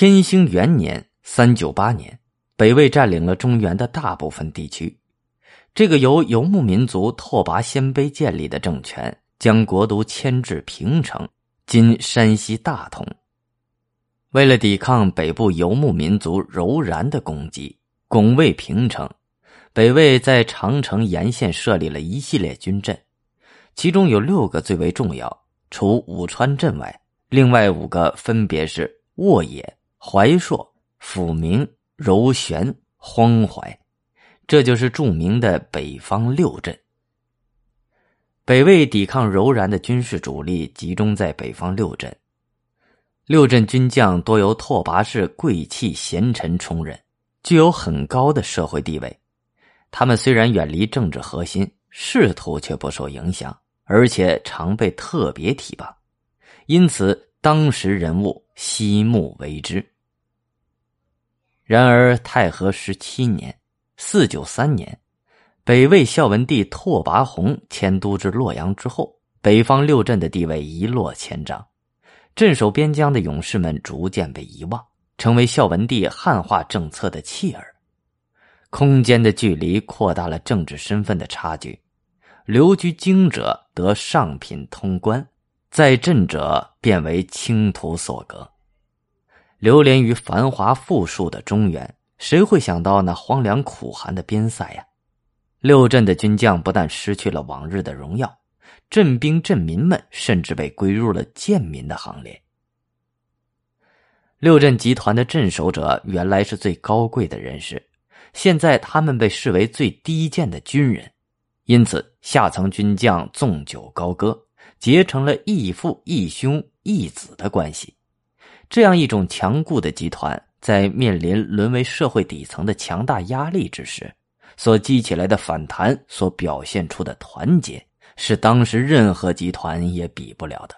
天兴元年（三九八年），北魏占领了中原的大部分地区。这个由游牧民族拓跋鲜卑建立的政权，将国都迁至平城（今山西大同）。为了抵抗北部游牧民族柔然的攻击，拱卫平城，北魏在长城沿线设立了一系列军镇，其中有六个最为重要。除武川镇外，另外五个分别是沃野、怀朔、抚明、柔玄、荒淮。这就是著名的北方六镇。北魏抵抗柔然的军事主力集中在北方六镇，六镇军将多由拓跋氏贵气贤臣充任，具有很高的社会地位。他们虽然远离政治核心，仕途却不受影响，而且常被特别提拔，因此当时人物悉目为之。然而太和十七年。四九三年，北魏孝文帝拓跋宏迁都至洛阳之后，北方六镇的地位一落千丈，镇守边疆的勇士们逐渐被遗忘，成为孝文帝汉化政策的弃儿。空间的距离扩大了政治身份的差距，留居京者得上品通关，在镇者变为青土所隔，流连于繁华富庶的中原。谁会想到那荒凉苦寒的边塞呀？六镇的军将不但失去了往日的荣耀，镇兵镇民们甚至被归入了贱民的行列。六镇集团的镇守者原来是最高贵的人士，现在他们被视为最低贱的军人，因此下层军将纵酒高歌，结成了义父、义兄、义子的关系。这样一种强固的集团。在面临沦为社会底层的强大压力之时，所激起来的反弹，所表现出的团结，是当时任何集团也比不了的。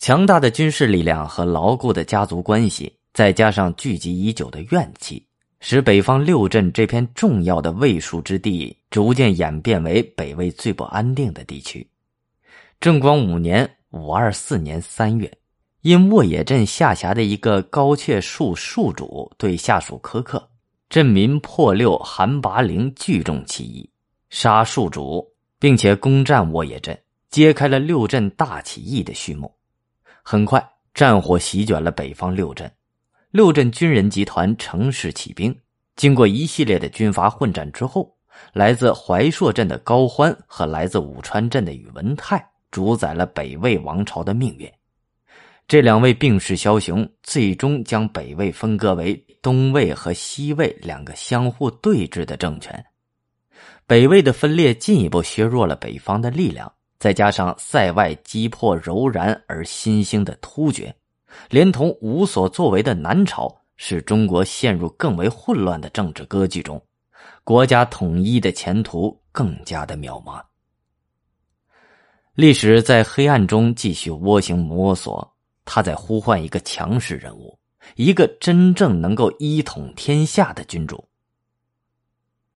强大的军事力量和牢固的家族关系，再加上聚集已久的怨气，使北方六镇这片重要的卫戍之地，逐渐演变为北魏最不安定的地区。正光五年（五二四年）三月。因沃野镇下辖的一个高阙树树主对下属苛刻，镇民破六韩拔陵聚众起义，杀树主，并且攻占沃野镇，揭开了六镇大起义的序幕。很快，战火席卷了北方六镇，六镇军人集团乘势起兵，经过一系列的军阀混战之后，来自怀朔镇的高欢和来自武川镇的宇文泰主宰了北魏王朝的命运。这两位病逝枭雄，最终将北魏分割为东魏和西魏两个相互对峙的政权。北魏的分裂进一步削弱了北方的力量，再加上塞外击破柔然而新兴的突厥，连同无所作为的南朝，使中国陷入更为混乱的政治割据中，国家统一的前途更加的渺茫。历史在黑暗中继续蜗行摸索。他在呼唤一个强势人物，一个真正能够一统天下的君主。